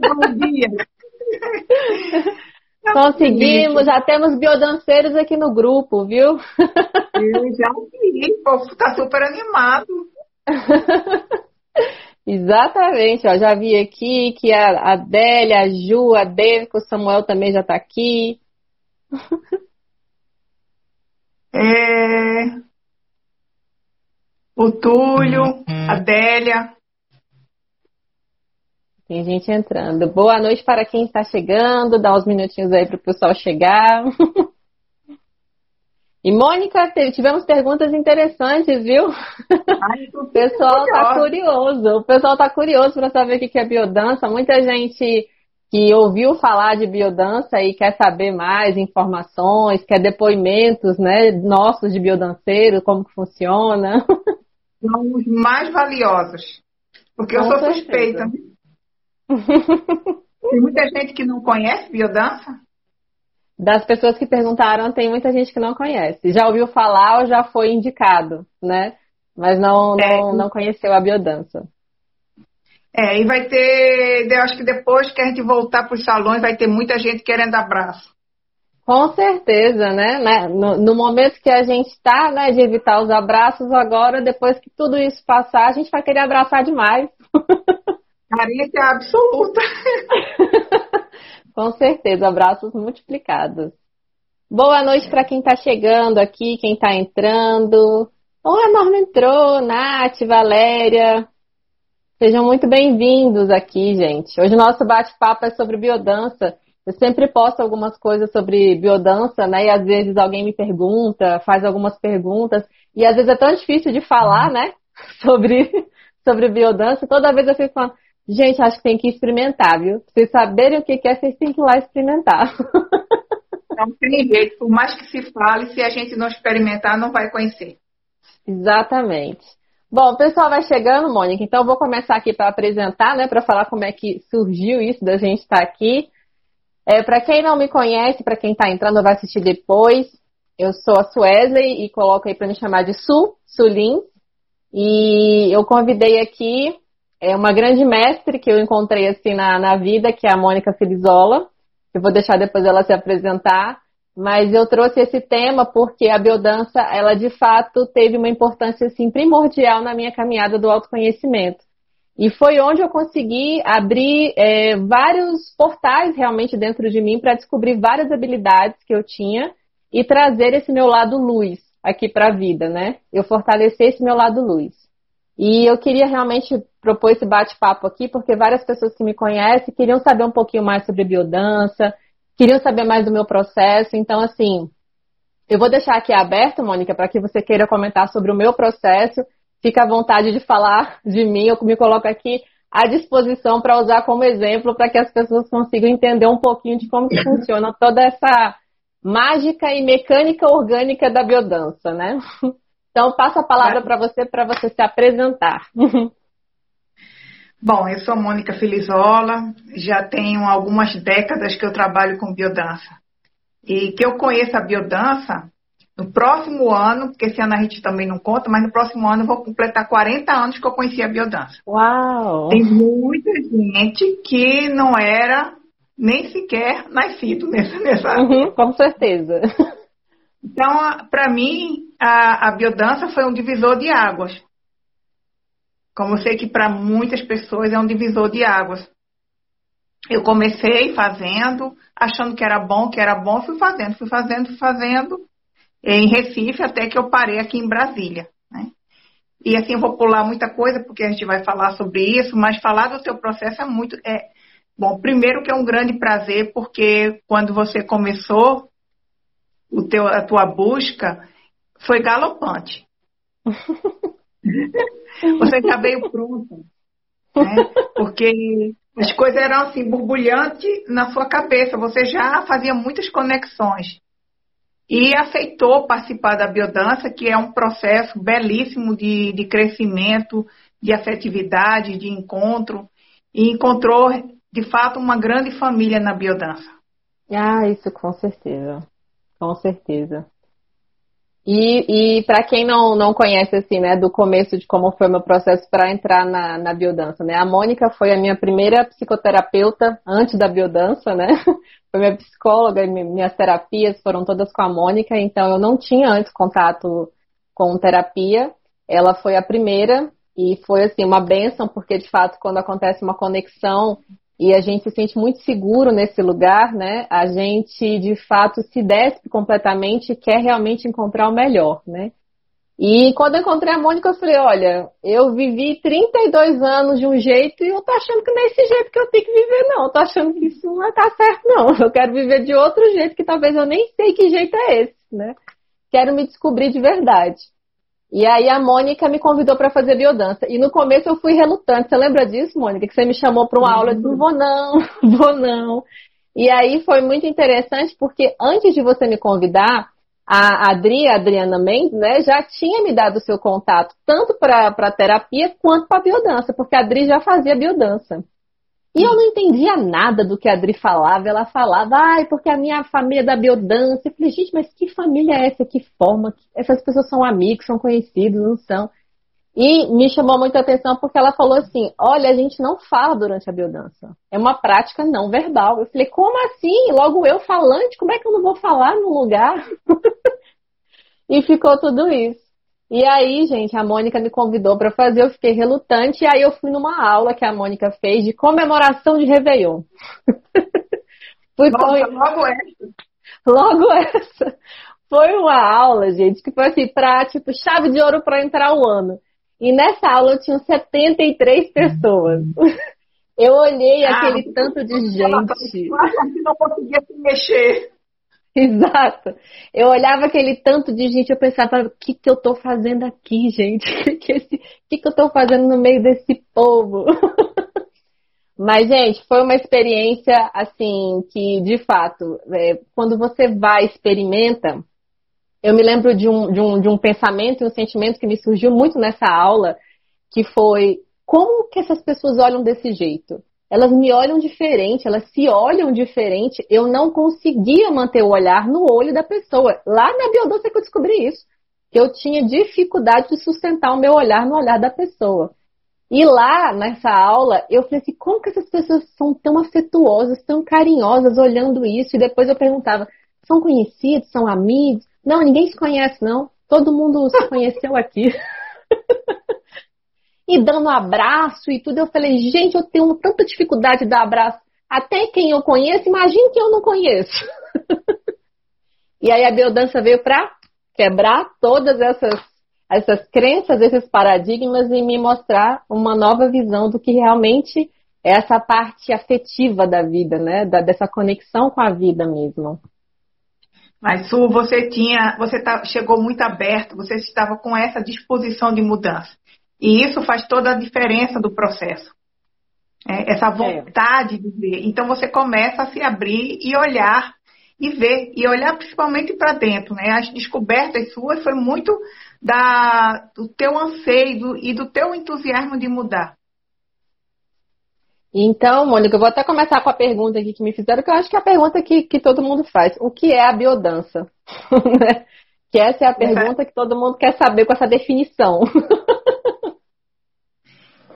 Bom dia! Conseguimos, já temos biodanceiros aqui no grupo, viu? Eu já vi, o povo tá super animado. Exatamente, ó, já vi aqui que a Adélia, a Ju, a David, o Samuel também já está aqui. É... O Túlio, a Adélia. Tem gente entrando. Boa noite para quem está chegando. Dá uns minutinhos aí para o pessoal chegar. E Mônica, tivemos perguntas interessantes, viu? Ai, o pessoal está curioso. O pessoal está curioso para saber o que é biodança. Muita gente que ouviu falar de biodança e quer saber mais informações, quer depoimentos, né, nossos de biodanceiro, como que funciona. São os mais valiosos, porque Com eu sou certeza. suspeita. Tem muita gente que não conhece biodança? Das pessoas que perguntaram, tem muita gente que não conhece. Já ouviu falar ou já foi indicado, né? Mas não, não, é. não conheceu a biodança. É, e vai ter, eu acho que depois que a gente voltar para os salões, vai ter muita gente querendo abraço. Com certeza, né? né? No, no momento que a gente está, né, de evitar os abraços, agora, depois que tudo isso passar, a gente vai querer abraçar demais. Carência absoluta. Com certeza, abraços multiplicados. Boa noite para quem está chegando aqui, quem está entrando. Oi, a Norma entrou, Nath, Valéria. Sejam muito bem-vindos aqui, gente. Hoje o nosso bate-papo é sobre biodança. Eu sempre posto algumas coisas sobre biodança, né? E às vezes alguém me pergunta, faz algumas perguntas. E às vezes é tão difícil de falar, né? Sobre, sobre biodança. Toda vez eu fico falando, Gente, acho que tem que experimentar, viu? Pra vocês saberem o que é, vocês têm que ir lá experimentar. Não tem jeito, por mais que se fale, se a gente não experimentar, não vai conhecer. Exatamente. Bom, o pessoal vai chegando, Mônica, então eu vou começar aqui para apresentar, né, para falar como é que surgiu isso da gente estar aqui. É, para quem não me conhece, para quem está entrando, vai assistir depois. Eu sou a Suesley e coloco aí para me chamar de Su, Sulim. E eu convidei aqui é uma grande mestre que eu encontrei assim na, na vida, que é a Mônica Filizola. Eu vou deixar depois ela se apresentar. Mas eu trouxe esse tema porque a biodança, ela de fato teve uma importância assim primordial na minha caminhada do autoconhecimento. E foi onde eu consegui abrir é, vários portais realmente dentro de mim para descobrir várias habilidades que eu tinha e trazer esse meu lado luz aqui para a vida, né? Eu fortalecer esse meu lado luz. E eu queria realmente propor esse bate-papo aqui, porque várias pessoas que me conhecem queriam saber um pouquinho mais sobre biodança, queriam saber mais do meu processo. Então, assim, eu vou deixar aqui aberto, Mônica, para que você queira comentar sobre o meu processo. Fica à vontade de falar de mim, eu me coloco aqui à disposição para usar como exemplo para que as pessoas consigam entender um pouquinho de como que funciona toda essa mágica e mecânica orgânica da biodança, né? Então, passo a palavra para você, para você se apresentar. Bom, eu sou Mônica Filizola, já tenho algumas décadas que eu trabalho com biodança. E que eu conheço a biodança, no próximo ano, porque esse ano a gente também não conta, mas no próximo ano eu vou completar 40 anos que eu conheci a biodança. Uau! Tem muita gente que não era nem sequer nascido nessa. nessa... Uhum, com certeza. Então, para mim, a, a biodança foi um divisor de águas. Como eu sei que para muitas pessoas é um divisor de águas. Eu comecei fazendo, achando que era bom, que era bom, fui fazendo, fui fazendo, fui fazendo, em Recife, até que eu parei aqui em Brasília. Né? E assim, eu vou pular muita coisa, porque a gente vai falar sobre isso, mas falar do seu processo é muito. É, bom, primeiro que é um grande prazer, porque quando você começou o teu, a tua busca, foi galopante. Você já veio pronto. Né? Porque as coisas eram assim, borbulhantes na sua cabeça. Você já fazia muitas conexões. E aceitou participar da biodança, que é um processo belíssimo de, de crescimento, de afetividade, de encontro. E encontrou, de fato, uma grande família na biodança. Ah, isso com certeza. Com certeza. E, e para quem não, não conhece, assim, né, do começo de como foi o meu processo para entrar na, na biodança, né? A Mônica foi a minha primeira psicoterapeuta antes da biodança, né? Foi minha psicóloga minhas terapias foram todas com a Mônica, então eu não tinha antes contato com terapia. Ela foi a primeira e foi, assim, uma benção, porque de fato, quando acontece uma conexão e a gente se sente muito seguro nesse lugar, né? A gente de fato se despe completamente e quer realmente encontrar o melhor, né? E quando eu encontrei a Mônica, eu falei, olha, eu vivi 32 anos de um jeito e eu tô achando que não é esse jeito que eu tenho que viver, não. Eu tô achando que isso não vai certo, não. Eu quero viver de outro jeito que talvez eu nem sei que jeito é esse, né? Quero me descobrir de verdade. E aí a Mônica me convidou para fazer biodança. E no começo eu fui relutante. Você lembra disso, Mônica? Que você me chamou para uma aula, eu disse, vou não, vou não. E aí foi muito interessante porque antes de você me convidar, a Adri, a Adriana Mendes, né, já tinha me dado o seu contato, tanto para a terapia quanto para a biodança, porque a Adri já fazia biodança. E eu não entendia nada do que a Adri falava. Ela falava, ai, porque a minha família é da biodança. Eu falei, gente, mas que família é essa? Que forma? Essas pessoas são amigos, são conhecidos, não são? E me chamou muita atenção porque ela falou assim: olha, a gente não fala durante a biodança. É uma prática não verbal. Eu falei, como assim? Logo eu falante, como é que eu não vou falar no lugar? e ficou tudo isso. E aí, gente, a Mônica me convidou para fazer, eu fiquei relutante, e aí eu fui numa aula que a Mônica fez de comemoração de Réveillon. fui Nossa, com... logo essa. Logo essa. Foi uma aula, gente, que foi assim, pra, tipo, chave de ouro para entrar o ano. E nessa aula eu tinha 73 pessoas. Eu olhei ah, aquele tanto de gente. Não conseguia se mexer. Exato. Eu olhava aquele tanto de gente, eu pensava, o que, que eu tô fazendo aqui, gente? O que, que, que, eu tô fazendo no meio desse povo? Mas, gente, foi uma experiência, assim, que, de fato, é, quando você vai experimenta, eu me lembro de um, de, um, de um pensamento e um sentimento que me surgiu muito nessa aula, que foi, como que essas pessoas olham desse jeito? Elas me olham diferente, elas se olham diferente. Eu não conseguia manter o olhar no olho da pessoa. Lá na biodança que eu descobri isso. Que eu tinha dificuldade de sustentar o meu olhar no olhar da pessoa. E lá, nessa aula, eu falei assim, como que essas pessoas são tão afetuosas, tão carinhosas olhando isso? E depois eu perguntava, são conhecidos, são amigos? Não, ninguém se conhece, não. Todo mundo se conheceu aqui. e dando abraço e tudo. Eu falei, gente, eu tenho tanta dificuldade de dar abraço. Até quem eu conheço, imagine quem eu não conheço. e aí a biodança veio para quebrar todas essas, essas crenças, esses paradigmas e me mostrar uma nova visão do que realmente é essa parte afetiva da vida, né? Da, dessa conexão com a vida mesmo. Mas Su, você tinha, você tá, chegou muito aberto, você estava com essa disposição de mudança. E isso faz toda a diferença do processo. É, essa é. vontade é. de ver. Então você começa a se abrir e olhar e ver, e olhar principalmente para dentro. Né? As descobertas suas foi muito da, do teu anseio do, e do teu entusiasmo de mudar. Então, Mônica, eu vou até começar com a pergunta aqui que me fizeram, que eu acho que é a pergunta que, que todo mundo faz. O que é a biodança? Né? que essa é a pergunta que todo mundo quer saber com essa definição.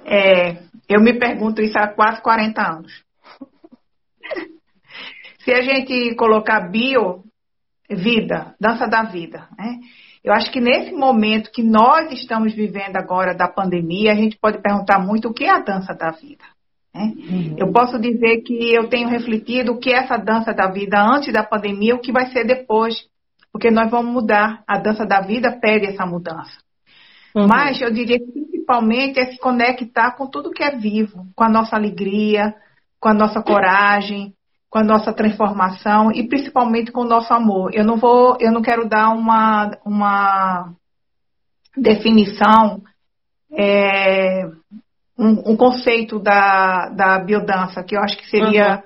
É, eu me pergunto isso há quase 40 anos. Se a gente colocar bio, vida, dança da vida, né? Eu acho que nesse momento que nós estamos vivendo agora da pandemia, a gente pode perguntar muito o que é a dança da vida. Né? Uhum. Eu posso dizer que eu tenho refletido o que é essa dança da vida antes da pandemia, o que vai ser depois, porque nós vamos mudar. A dança da vida pede essa mudança. Uhum. Mas eu diria que principalmente é se conectar com tudo que é vivo, com a nossa alegria, com a nossa coragem, com a nossa transformação e principalmente com o nosso amor. Eu não vou, eu não quero dar uma, uma definição, é, um, um, conceito da, da biodança, que eu acho que seria, uhum.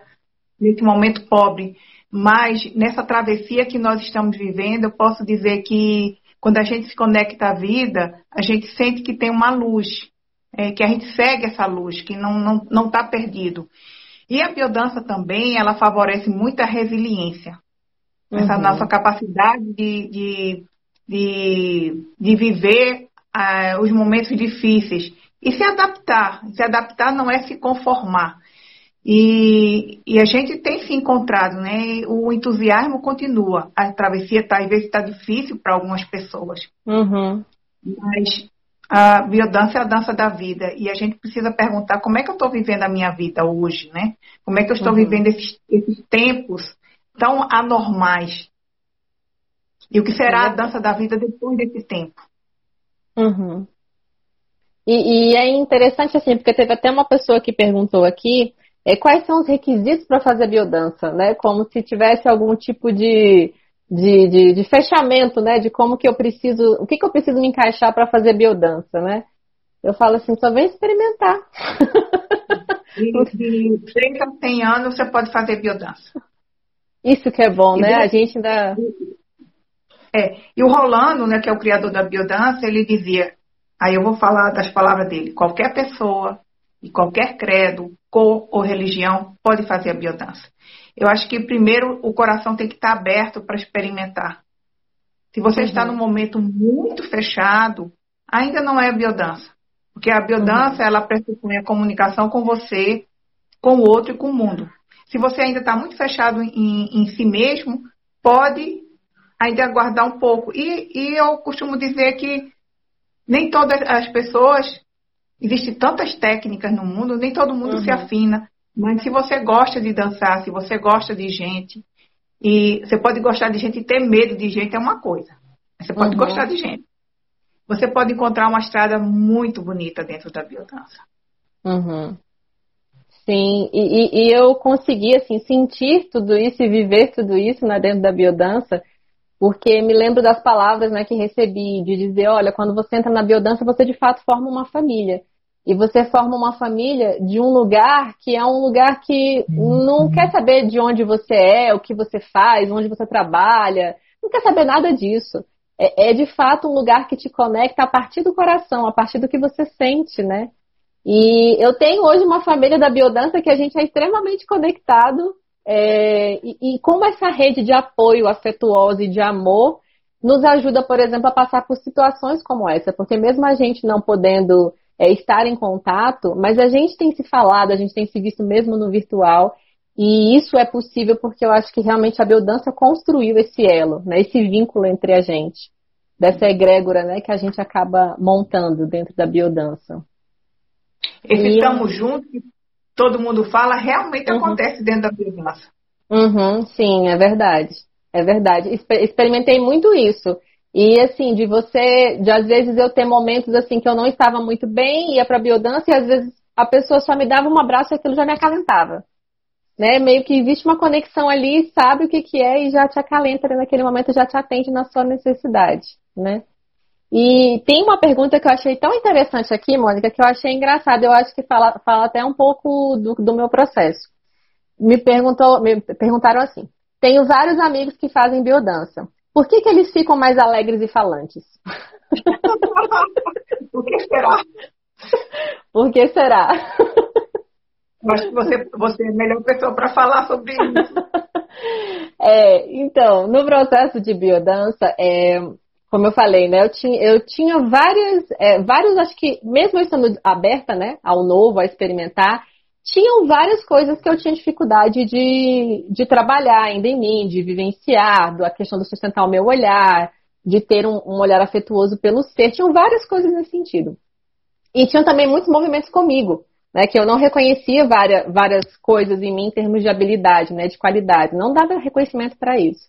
nesse momento, pobre. Mas nessa travessia que nós estamos vivendo, eu posso dizer que quando a gente se conecta à vida, a gente sente que tem uma luz, é, que a gente segue essa luz, que não está não, não tá perdido. E a biodança também, ela favorece muita resiliência. Uhum. Essa nossa capacidade de, de de, de viver uh, os momentos difíceis e se adaptar. Se adaptar não é se conformar. E, e, a gente tem se encontrado, né? O entusiasmo continua. A travessia tá, às vezes está difícil para algumas pessoas. Uhum. Mas a biodança é a dança da vida. E a gente precisa perguntar como é que eu estou vivendo a minha vida hoje, né? Como é que eu estou uhum. vivendo esses, esses, tempos tão anormais? E o que será a dança da vida depois desse tempo? Uhum. E, e, é interessante assim, porque teve até uma pessoa que perguntou aqui é, quais são os requisitos para fazer biodança, né? Como se tivesse algum tipo de, de, de, de, fechamento, né? De como que eu preciso, o que, que eu preciso me encaixar para fazer biodança, né? Eu falo assim, só vem experimentar. De 30 a 100 anos você pode fazer biodança. Isso que é bom, né? A gente ainda. É, e o Rolando, né, que é o criador da biodança, ele dizia, aí eu vou falar das palavras dele, qualquer pessoa e qualquer credo, cor ou religião pode fazer a biodança. Eu acho que primeiro o coração tem que estar aberto para experimentar. Se você uhum. está num momento muito fechado, ainda não é a biodança. Porque a biodança, uhum. ela pressupõe a comunicação com você, com o outro e com o mundo. Se você ainda está muito fechado em, em, si mesmo, pode ainda aguardar um pouco. E, e eu costumo dizer que nem todas as pessoas Existem tantas técnicas no mundo, nem todo mundo uhum. se afina. Mas se você gosta de dançar, se você gosta de gente, e você pode gostar de gente e ter medo de gente é uma coisa. Você pode uhum. gostar de gente. Você pode encontrar uma estrada muito bonita dentro da biodança. Uhum. Sim, e, e, eu consegui assim sentir tudo isso e viver tudo isso né, dentro da biodança, porque me lembro das palavras né, que recebi de dizer, olha, quando você entra na biodança, você de fato forma uma família. E você forma uma família de um lugar que é um lugar que não quer saber de onde você é, o que você faz, onde você trabalha, não quer saber nada disso. É, é de fato um lugar que te conecta a partir do coração, a partir do que você sente, né? E eu tenho hoje uma família da biodança que a gente é extremamente conectado é, e, e como essa rede de apoio afetuosa e de amor nos ajuda, por exemplo, a passar por situações como essa, porque mesmo a gente não podendo é, estar em contato, mas a gente tem se falado, a gente tem se visto mesmo no virtual, e isso é possível porque eu acho que realmente a biodança construiu esse elo, né, esse vínculo entre a gente, dessa egrégora né, que a gente acaba montando dentro da biodança. Esse e... estamos juntos, todo mundo fala, realmente uhum. acontece dentro da biodança. Uhum, sim, é verdade. É verdade. Experimentei muito isso. E assim, de você, de às vezes eu ter momentos assim que eu não estava muito bem, ia para biodança e às vezes a pessoa só me dava um abraço e aquilo já me acalentava. Né? Meio que existe uma conexão ali, sabe o que, que é e já te acalenta naquele momento, já te atende na sua necessidade, né? E tem uma pergunta que eu achei tão interessante aqui, Mônica, que eu achei engraçada. Eu acho que fala, fala até um pouco do, do meu processo. Me, perguntou, me perguntaram assim: tenho vários amigos que fazem biodança. Por que, que eles ficam mais alegres e falantes? Por que será? Por que será? Acho que você, você é a melhor pessoa para falar sobre isso. É, então, no processo de biodança, é, como eu falei, né? Eu tinha, eu tinha várias, é, vários, acho que, mesmo eu estando aberta, né, ao novo, a experimentar, tinham várias coisas que eu tinha dificuldade de, de trabalhar ainda em mim, de vivenciar, a questão de sustentar o meu olhar, de ter um, um olhar afetuoso pelo ser. Tinham várias coisas nesse sentido. E tinham também muitos movimentos comigo, né? Que eu não reconhecia várias, várias coisas em mim em termos de habilidade, né? De qualidade. Não dava reconhecimento para isso.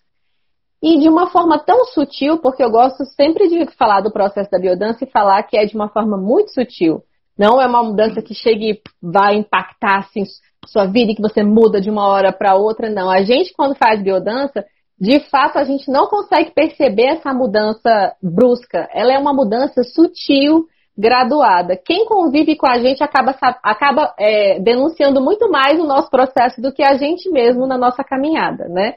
E de uma forma tão sutil, porque eu gosto sempre de falar do processo da biodança e falar que é de uma forma muito sutil. Não é uma mudança que chega e vai impactar assim, sua vida e que você muda de uma hora para outra, não. A gente, quando faz biodança, de fato a gente não consegue perceber essa mudança brusca. Ela é uma mudança sutil, graduada. Quem convive com a gente acaba, acaba é, denunciando muito mais o nosso processo do que a gente mesmo na nossa caminhada, né?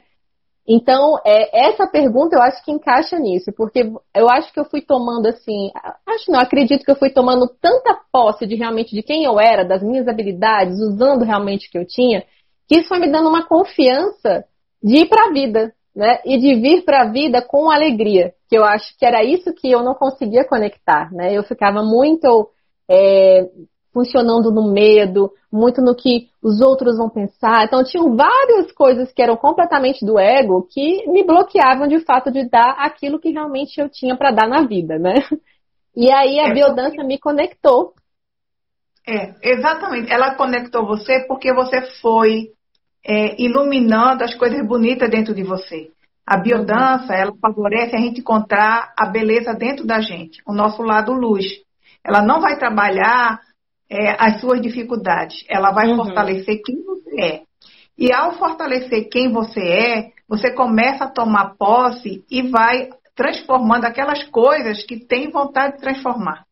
Então, é, essa pergunta eu acho que encaixa nisso, porque eu acho que eu fui tomando assim, acho não, acredito que eu fui tomando tanta posse de realmente de quem eu era, das minhas habilidades, usando realmente o que eu tinha, que isso foi me dando uma confiança de ir para a vida, né? E de vir para a vida com alegria, que eu acho que era isso que eu não conseguia conectar, né? Eu ficava muito é, funcionando no medo, muito no que os outros vão pensar. Então, tinham várias coisas que eram completamente do ego que me bloqueavam de fato de dar aquilo que realmente eu tinha para dar na vida, né? E aí a é, biodança me conectou. É, exatamente. Ela conectou você porque você foi é, iluminando as coisas bonitas dentro de você. A biodança, ela favorece a gente encontrar a beleza dentro da gente, o nosso lado luz. Ela não vai trabalhar é, as suas dificuldades, ela vai uhum. fortalecer quem você é. E ao fortalecer quem você é, você começa a tomar posse e vai transformando aquelas coisas que tem vontade de transformar.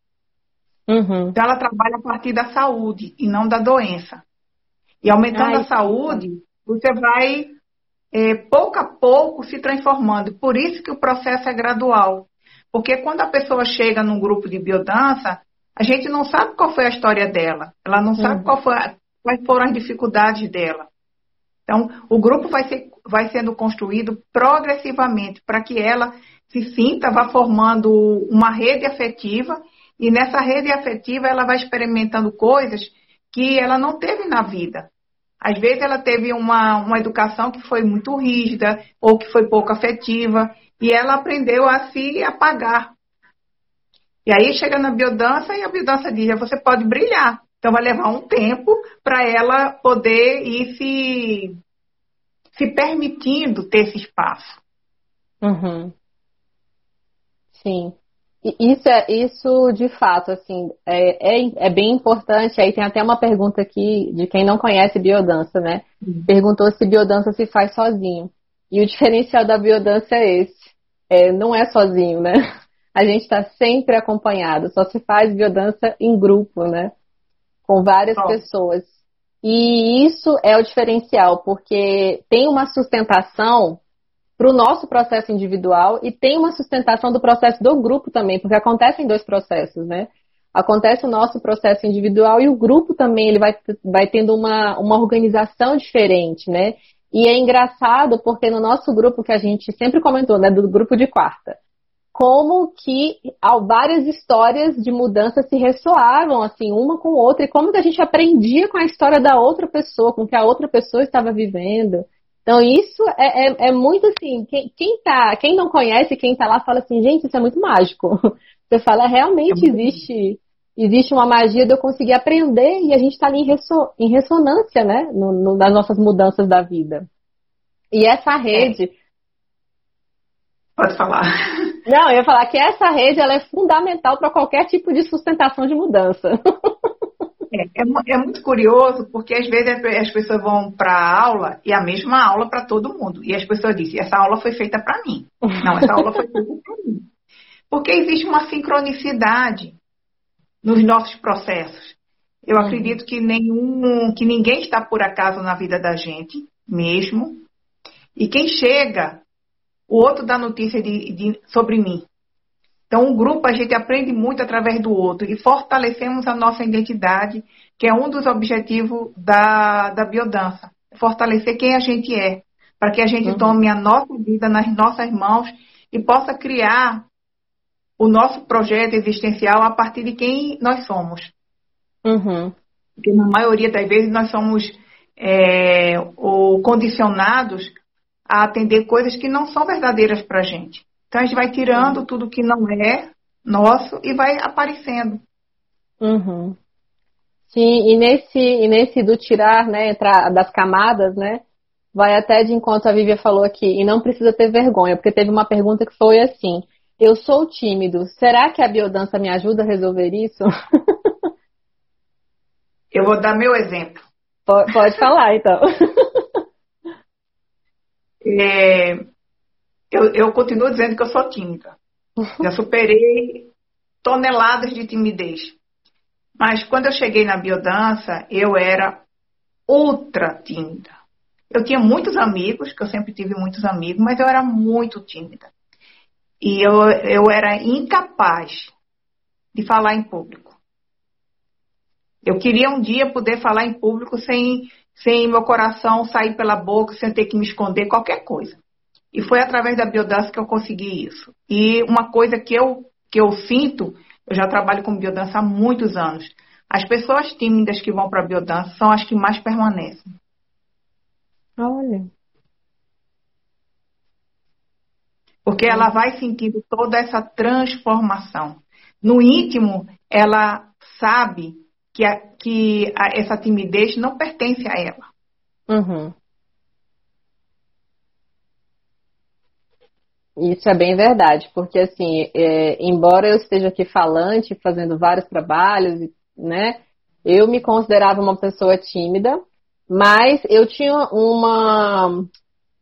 Uhum. Então ela trabalha a partir da saúde e não da doença. E aumentando Ai, a saúde, você vai é, pouco a pouco se transformando. Por isso que o processo é gradual. Porque quando a pessoa chega num grupo de biodança, a gente não sabe qual foi a história dela. Ela não sabe uhum. qual foi, quais foram as dificuldades dela. Então, o grupo vai, ser, vai sendo construído progressivamente para que ela se sinta, vá formando uma rede afetiva e nessa rede afetiva ela vai experimentando coisas que ela não teve na vida. Às vezes ela teve uma, uma educação que foi muito rígida ou que foi pouco afetiva e ela aprendeu a se apagar. E aí chega na biodança e a biodança diz: você pode brilhar. Então vai levar um tempo para ela poder ir se, se permitindo ter esse espaço. Uhum. Sim. Isso é isso de fato, assim, é, é, é, bem importante. Aí tem até uma pergunta aqui de quem não conhece biodança, né? Uhum. Perguntou se biodança se faz sozinho. E o diferencial da biodança é esse. É, não é sozinho, né? A gente está sempre acompanhado, só se faz biodança em grupo, né? Com várias oh. pessoas. E isso é o diferencial, porque tem uma sustentação para o nosso processo individual e tem uma sustentação do processo do grupo também, porque acontecem dois processos, né? Acontece o nosso processo individual e o grupo também ele vai, vai tendo uma, uma organização diferente, né? E é engraçado porque no nosso grupo que a gente sempre comentou, né, do grupo de quarta, como que várias histórias de mudança se ressoavam assim uma com outra e como que a gente aprendia com a história da outra pessoa, com o que a outra pessoa estava vivendo. Então, isso é, é, é muito assim, quem, quem, tá, quem não conhece, quem tá lá, fala assim, gente, isso é muito mágico. Você fala, realmente é existe, existe uma magia de eu conseguir aprender e a gente está ali em, resso, em, ressonância, né, no, no, nas nossas mudanças da vida. E essa rede. Pode falar. Não, eu ia falar que essa rede ela é fundamental para qualquer tipo de sustentação de mudança. É, é, é, muito curioso porque às vezes as pessoas vão para a aula e a mesma aula para todo mundo. E as pessoas dizem, essa aula foi feita para mim. Não, essa aula foi feita para mim. Porque existe uma sincronicidade nos nossos processos. Eu acredito que nenhum, que ninguém está por acaso na vida da gente, mesmo. E quem chega, o outro dá notícia de, de, sobre mim. Então, um grupo a gente aprende muito através do outro e fortalecemos a nossa identidade, que é um dos objetivos da, da biodança. Fortalecer quem a gente é, para que a gente uhum. tome a nossa vida nas nossas mãos e possa criar o nosso projeto existencial a partir de quem nós somos. Uhum. Porque na maioria das vezes nós somos é, ou condicionados a atender coisas que não são verdadeiras para a gente. Então a gente vai tirando tudo que não é nosso e vai aparecendo. Uhum. Sim, e nesse, e nesse do tirar, né, das camadas, né, vai até de enquanto a Vívia falou aqui, e não precisa ter vergonha, porque teve uma pergunta que foi assim, eu sou tímido, será que a biodança me ajuda a resolver isso? Eu vou dar meu exemplo. Pode, pode falar, então. É, eu, eu continuo dizendo que eu sou tímida. Já superei toneladas de timidez. Mas quando eu cheguei na biodança, eu era ultra tímida. Eu tinha muitos amigos, que eu sempre tive muitos amigos, mas eu era muito tímida. E eu, eu era incapaz de falar em público. Eu queria um dia poder falar em público sem, sem meu coração sair pela boca, sem ter que me esconder qualquer coisa. E foi através da biodança que eu consegui isso. E uma coisa que eu, que eu sinto, eu já trabalho com biodança há muitos anos. As pessoas tímidas que vão para a biodança são as que mais permanecem. Olha. Porque ela vai sentindo toda essa transformação. No íntimo, ela sabe que, a, que a, essa timidez não pertence a ela. Uhum. Isso é bem verdade, porque assim, é, embora eu esteja aqui falante, fazendo vários trabalhos, né, eu me considerava uma pessoa tímida, mas eu tinha uma,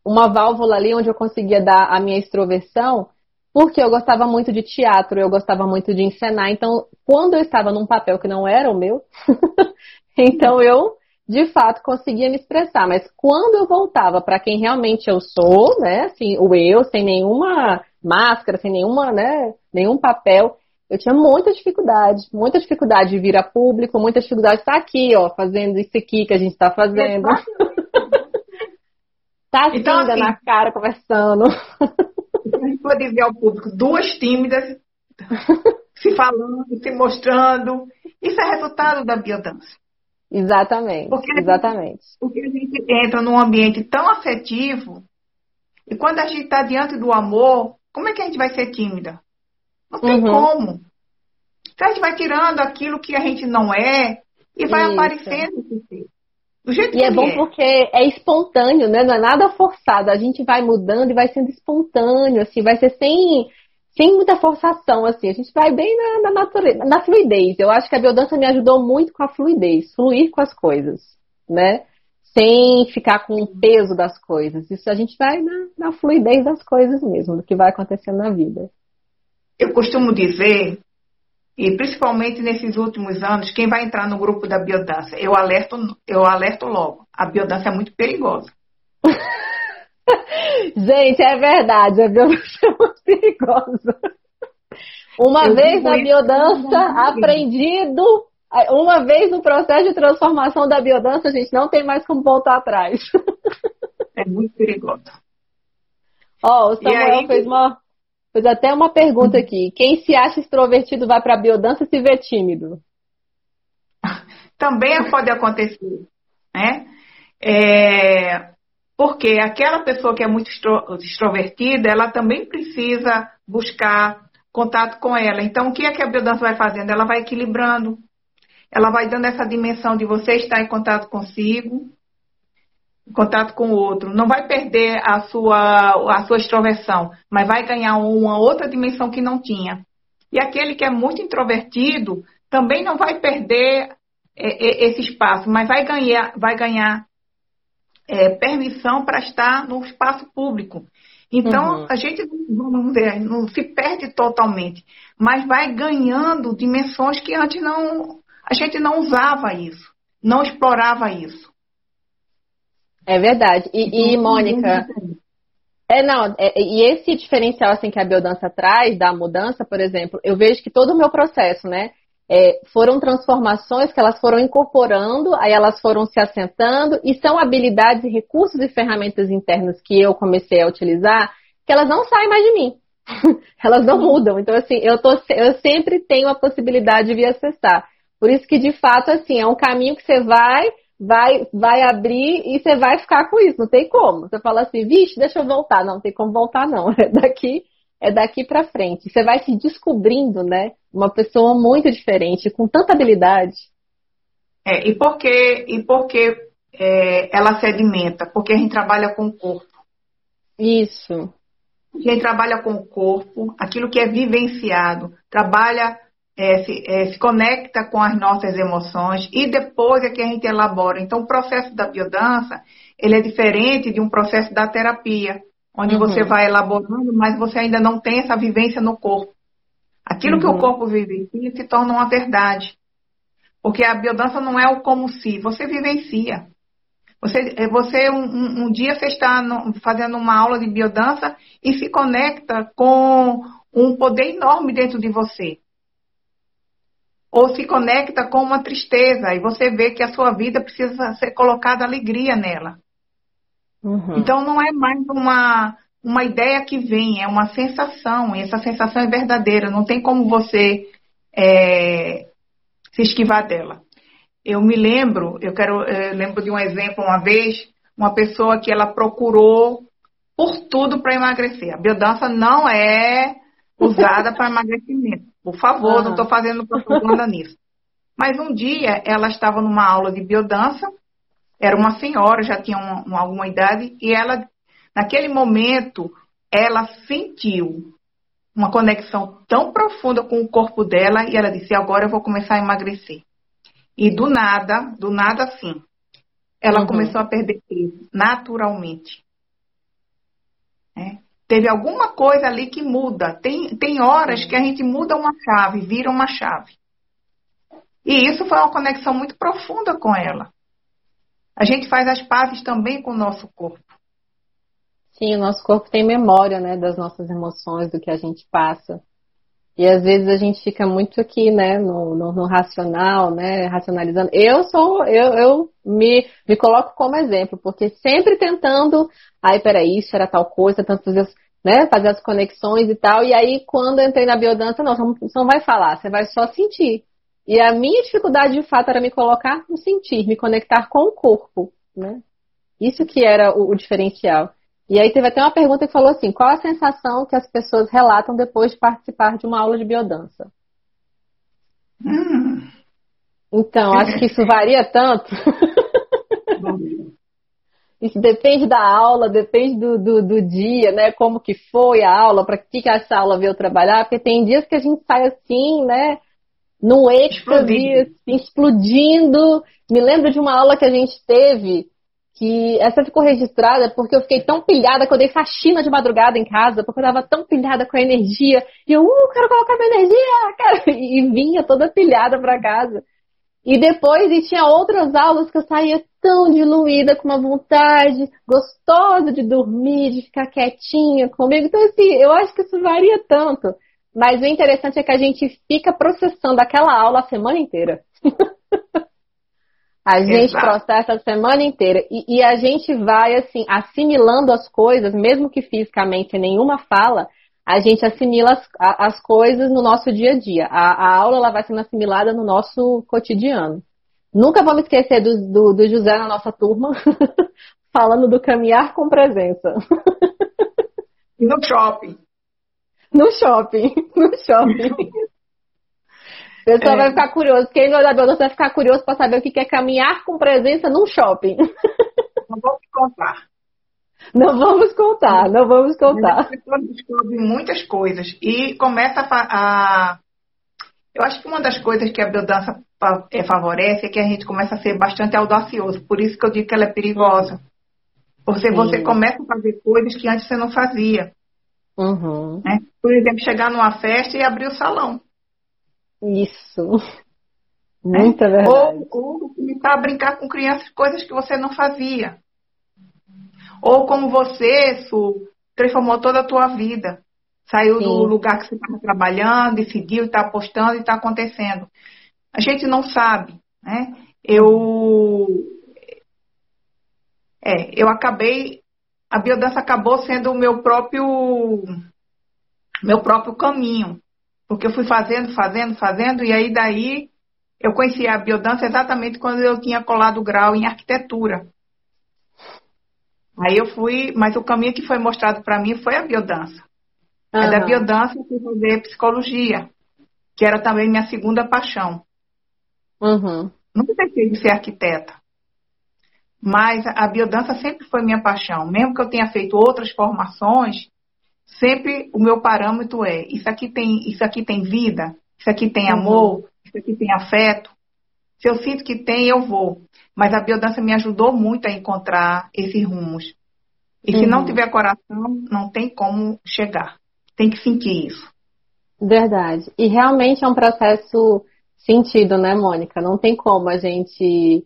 uma válvula ali onde eu conseguia dar a minha extroversão, porque eu gostava muito de teatro, eu gostava muito de encenar, então quando eu estava num papel que não era o meu, então eu de fato conseguia me expressar, mas quando eu voltava para quem realmente eu sou, né, assim, o eu, sem nenhuma máscara, sem nenhuma, né, nenhum papel, eu tinha muita dificuldade, muita dificuldade de vir a público, muita dificuldade de estar aqui, ó, fazendo isso aqui que a gente está fazendo. tá assim, então, assim, na cara, conversando. A gente pode ver ao público duas tímidas se falando, se mostrando. Isso é resultado da biodança. Exatamente, porque, exatamente. Porque a gente entra num ambiente tão afetivo e quando a gente está diante do amor, como é que a gente vai ser tímida? Não tem uhum. como. Então a gente vai tirando aquilo que a gente não é e vai Isso. aparecendo do jeito e que é bom é. porque é espontâneo, né? Não é nada forçado. A gente vai mudando e vai sendo espontâneo, assim, vai ser sem sem muita forçação, assim. A gente vai bem na, na natureza, na fluidez. Eu acho que a biodança me ajudou muito com a fluidez, fluir com as coisas, né? Sem ficar com o peso das coisas. Isso a gente vai na, na fluidez das coisas mesmo, do que vai acontecendo na vida. Eu costumo dizer, e principalmente nesses últimos anos, quem vai entrar no grupo da biodança, eu alerto, eu alerto logo. A biodança é muito perigosa. Gente, é verdade, a biodança é muito perigosa. Uma eu vez na biodança, aprendido, uma vez no processo de transformação da biodança, a gente não tem mais como voltar atrás. É muito perigoso. Ó, oh, o Samuel aí... fez, uma, fez até uma pergunta aqui. Quem se acha extrovertido vai para a biodança se vê tímido? Também pode acontecer, né? É, porque aquela pessoa que é muito extrovertida, ela também precisa buscar contato com ela. Então, o que é que a biodança vai fazendo? Ela vai equilibrando, ela vai dando essa dimensão de você estar em contato consigo, contato com o outro. Não vai perder a sua, a sua extroversão, mas vai ganhar uma outra dimensão que não tinha. E aquele que é muito introvertido também não vai perder é, é, esse espaço, mas vai ganhar, vai ganhar é, permissão para estar no espaço público. Então, uhum. a gente dizer, não se perde totalmente, mas vai ganhando dimensões que antes não a gente não usava isso, não explorava isso. É verdade. E, e Mônica, é não, é, e esse diferencial assim que a biodança traz da mudança, por exemplo, eu vejo que todo o meu processo, né, é, foram transformações que elas foram incorporando, aí elas foram se assentando, e são habilidades, recursos e ferramentas internas que eu comecei a utilizar, que elas não saem mais de mim. elas não mudam. Então, assim, eu, tô, eu sempre tenho a possibilidade de acessar. Por isso que, de fato, assim, é um caminho que você vai, vai, vai abrir e você vai ficar com isso. Não tem como. Você fala assim, vixe, deixa eu voltar. Não, não tem como voltar, não. É daqui é daqui para frente. Você vai se descobrindo, né? Uma pessoa muito diferente, com tanta habilidade. É, e porque, e porque é, ela sedimenta? Porque a gente trabalha com o corpo. Isso. A gente trabalha com o corpo, aquilo que é vivenciado, trabalha, é, se, é, se conecta com as nossas emoções e depois é que a gente elabora. Então, o processo da biodança, ele é diferente de um processo da terapia onde uhum. você vai elaborando, mas você ainda não tem essa vivência no corpo. Aquilo uhum. que o uhum. corpo vivencia se torna uma verdade. Porque a biodança não é o como se, você vivencia. Você, é, você um, um, um dia você está no, fazendo uma aula de biodança e se conecta com um poder enorme dentro de você. Ou se conecta com uma tristeza e você vê que a sua vida precisa ser colocada alegria nela. Uhum. Então não é mais uma, uma ideia que vem, é uma sensação, e essa sensação é verdadeira, não tem como você é, se esquivar dela. Eu me lembro, eu quero, eu lembro de um exemplo uma vez, uma pessoa que ela procurou por tudo para emagrecer. A biodança não é usada para emagrecimento. Por favor, uhum. não estou fazendo propaganda nisso. Mas um dia ela estava numa aula de biodança, era uma senhora, já tinha uma, uma, alguma idade, e ela, naquele momento, ela sentiu uma conexão tão profunda com o corpo dela e ela disse: Agora eu vou começar a emagrecer. E do nada, do nada assim, ela uhum. começou a perder peso naturalmente. É. Teve alguma coisa ali que muda. Tem, tem horas que a gente muda uma chave, vira uma chave. E isso foi uma conexão muito profunda com ela. A gente faz as pazes também com o nosso corpo. Sim, o nosso corpo tem memória, né, das nossas emoções, do que a gente passa. E às vezes a gente fica muito aqui, né, no, no, no racional, né, racionalizando. Eu sou, eu, eu me, me coloco como exemplo, porque sempre tentando, ai, peraí, isso era tal coisa, tanto fazer, né, fazer as conexões e tal. E aí, quando entrei na biodança, não, você não vai falar, você vai só sentir. E a minha dificuldade, de fato, era me colocar no sentir, me conectar com o corpo, né? Isso que era o, o diferencial. E aí teve até uma pergunta que falou assim: qual a sensação que as pessoas relatam depois de participar de uma aula de biodança? Hum. Então, acho que isso varia tanto. isso depende da aula, depende do, do, do, dia, né? Como que foi a aula, para que, que essa aula veio trabalhar, porque tem dias que a gente sai assim, né? num êxtase, assim, explodindo. Me lembro de uma aula que a gente teve, que essa ficou registrada porque eu fiquei tão pilhada que eu dei faxina de madrugada em casa, porque eu tava tão pilhada com a energia. E eu, uh, quero colocar minha energia, cara. E vinha toda pilhada pra casa. E depois, e tinha outras aulas que eu saía tão diluída, com uma vontade gostosa de dormir, de ficar quietinha comigo. Então, assim, eu acho que isso varia tanto. Mas o interessante é que a gente fica processando aquela aula a semana inteira. a gente Exato. processa a semana inteira. E, e, a gente vai, assim, assimilando as coisas, mesmo que fisicamente nenhuma fala, a gente assimila as, as coisas no nosso dia a dia. A, a, aula ela vai sendo assimilada no nosso cotidiano. Nunca vamos esquecer do, do, do José na nossa turma, falando do caminhar com presença. No shopping. No shopping. No shopping. O pessoal é. vai ficar curioso. Quem não é da vai ficar curioso para saber o que é caminhar com presença num shopping. Não vamos contar. Não vamos contar, não vamos contar. A pessoa descobre muitas coisas e começa a, a, Eu acho que uma das coisas que a biodança é, favorece é que a gente começa a ser bastante audacioso. Por isso que eu digo que ela é perigosa. Porque Sim. você começa a fazer coisas que antes você não fazia. Uhum. Né? Por exemplo, chegar numa festa e abrir o salão. Isso. Muita é. verdade. Ou, ou começar a brincar com crianças coisas que você não fazia. Ou como você, Su, transformou toda a tua vida. Saiu Sim. do lugar que você estava trabalhando, decidiu, está apostando e está acontecendo. A gente não sabe, né? Eu, é, eu acabei a biodança acabou sendo o meu próprio meu próprio caminho, porque eu fui fazendo, fazendo, fazendo e aí daí eu conheci a biodança exatamente quando eu tinha colado grau em arquitetura. Aí eu fui, mas o caminho que foi mostrado para mim foi a biodança. Uhum. Aí da biodança eu fui fazer psicologia, que era também minha segunda paixão. Uhum. Nunca pensei em ser arquiteta. Mas a biodança sempre foi minha paixão. Mesmo que eu tenha feito outras formações, sempre o meu parâmetro é: isso aqui tem, isso aqui tem vida, isso aqui tem uhum. amor, isso aqui tem afeto. Se eu sinto que tem, eu vou. Mas a biodança me ajudou muito a encontrar esses rumos. E uhum. se não uhum. tiver coração, não tem como chegar. Tem que sentir isso. Verdade. E realmente é um processo sentido, né, Mônica? Não tem como a gente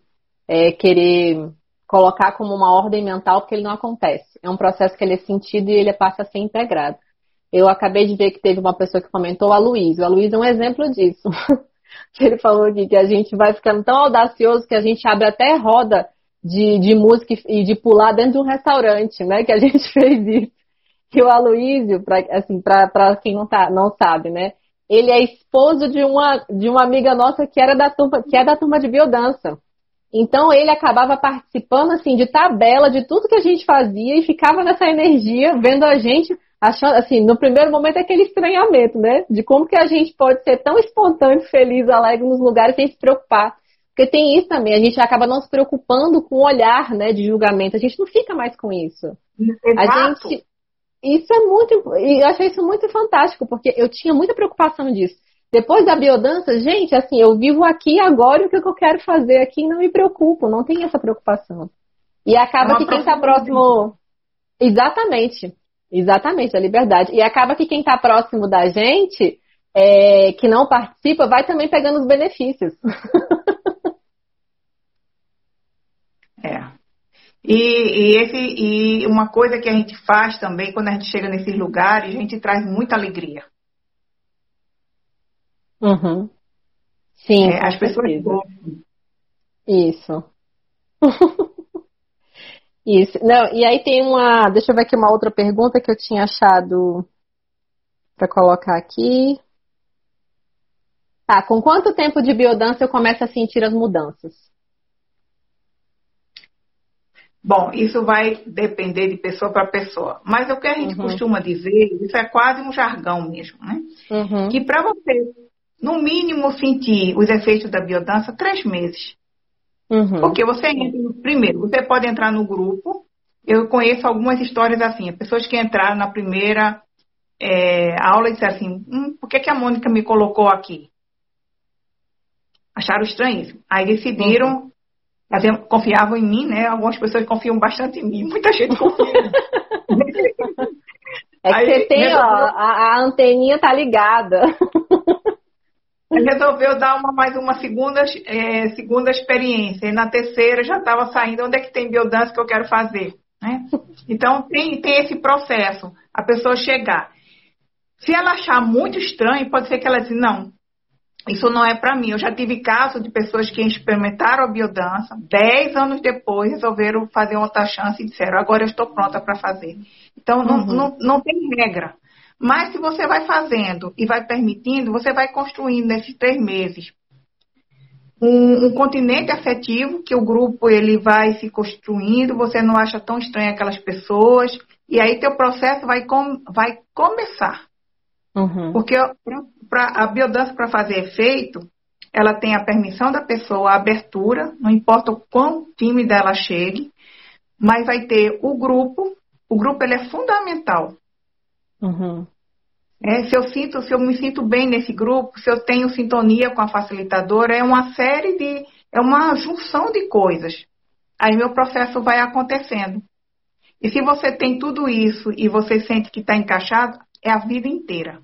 é, querer colocar como uma ordem mental, porque ele não acontece. É um processo que ele é sentido e ele passa a ser integrado. Eu acabei de ver que teve uma pessoa que comentou, a Luiz. A Luiz é um exemplo disso. ele falou aqui que a gente vai ficando tão audacioso que a gente abre até roda de, de música e de pular dentro de um restaurante, né? Que a gente fez isso. que o Aloísio, pra, assim, para quem não, tá, não sabe, né? Ele é esposo de uma, de uma amiga nossa que era da turma, que é da turma de biodança. Então ele acabava participando assim de tabela de tudo que a gente fazia e ficava nessa energia, vendo a gente, achando assim, no primeiro momento aquele estranhamento, né? De como que a gente pode ser tão espontâneo, feliz, alegre nos lugares sem se preocupar. Porque tem isso também, a gente acaba não se preocupando com o olhar, né, de julgamento. A gente não fica mais com isso. Exato. A gente isso é muito, eu achei isso muito fantástico, porque eu tinha muita preocupação disso. Depois da biodança, gente, assim, eu vivo aqui agora e o que eu quero fazer aqui não me preocupo, não tem essa preocupação. E acaba é que quem está próximo. Exatamente. Exatamente, da liberdade. E acaba que quem está próximo da gente, é, que não participa, vai também pegando os benefícios. é. E, e, esse, e uma coisa que a gente faz também, quando a gente chega nesses lugares, a gente traz muita alegria. Uhum. Sim. É, as pessoas gostam. Isso. Isso. Não, e aí tem uma. Deixa eu ver aqui uma outra pergunta que eu tinha achado para colocar aqui. Tá, com quanto tempo de biodança eu começo a sentir as mudanças? Bom, isso vai depender de pessoa para pessoa. Mas o que a gente uhum. costuma dizer, isso é quase um jargão mesmo, né? Uhum. Que para você no mínimo, sentir os efeitos da biodança três meses. Uhum. Porque você entra, primeiro, você pode entrar no grupo. Eu conheço algumas histórias assim, pessoas que entraram na primeira é, aula e disseram assim, hum, por que, que a Mônica me colocou aqui? Acharam estranho. Aí decidiram, uhum. confiavam em mim, né? Algumas pessoas confiam bastante em mim, muita gente confia. é que Aí, você tem, ó, a, a anteninha tá ligada. Resolveu dar uma, mais uma segunda, é, segunda experiência. E na terceira já estava saindo, onde é que tem biodança que eu quero fazer? Né? Então tem, tem esse processo, a pessoa chegar. Se ela achar muito estranho, pode ser que ela diga, não, isso não é para mim. Eu já tive casos de pessoas que experimentaram a biodança, dez anos depois resolveram fazer outra chance e disseram, agora eu estou pronta para fazer. Então não, uhum. não, não tem regra. Mas se você vai fazendo e vai permitindo, você vai construindo nesses três meses um, um, continente afetivo que o grupo ele vai se construindo, você não acha tão estranho aquelas pessoas e aí teu processo vai, com, vai começar. Uhum. Porque pra, a biodança para fazer efeito, ela tem a permissão da pessoa, a abertura, não importa o quão tímida ela chegue, mas vai ter o grupo, o grupo ele é fundamental. Uhum. É, se eu sinto, se eu me sinto bem nesse grupo, se eu tenho sintonia com a facilitadora, é uma série de, é uma junção de coisas. Aí meu processo vai acontecendo. E se você tem tudo isso e você sente que está encaixado, é a vida inteira.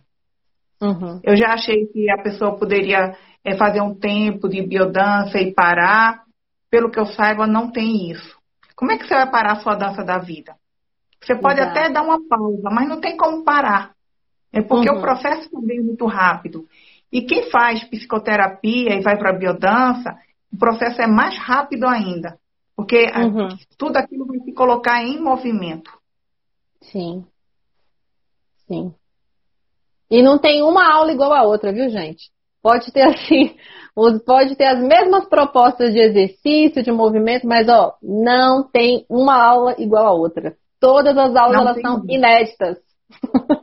Uhum. Eu já achei que a pessoa poderia é, fazer um tempo de biodança e parar. Pelo que eu saiba, não tem isso. Como é que você vai parar a sua dança da vida? Você pode Exato. até dar uma pausa, mas não tem como parar. É porque uhum. o processo também é muito rápido. E quem faz psicoterapia e vai para a biodança, o processo é mais rápido ainda. Porque uhum. tudo aquilo vai se colocar em movimento. Sim. Sim. E não tem uma aula igual a outra, viu, gente? Pode ter assim, pode ter as mesmas propostas de exercício, de movimento, mas ó, não tem uma aula igual a outra. Todas as aulas elas são inéditas.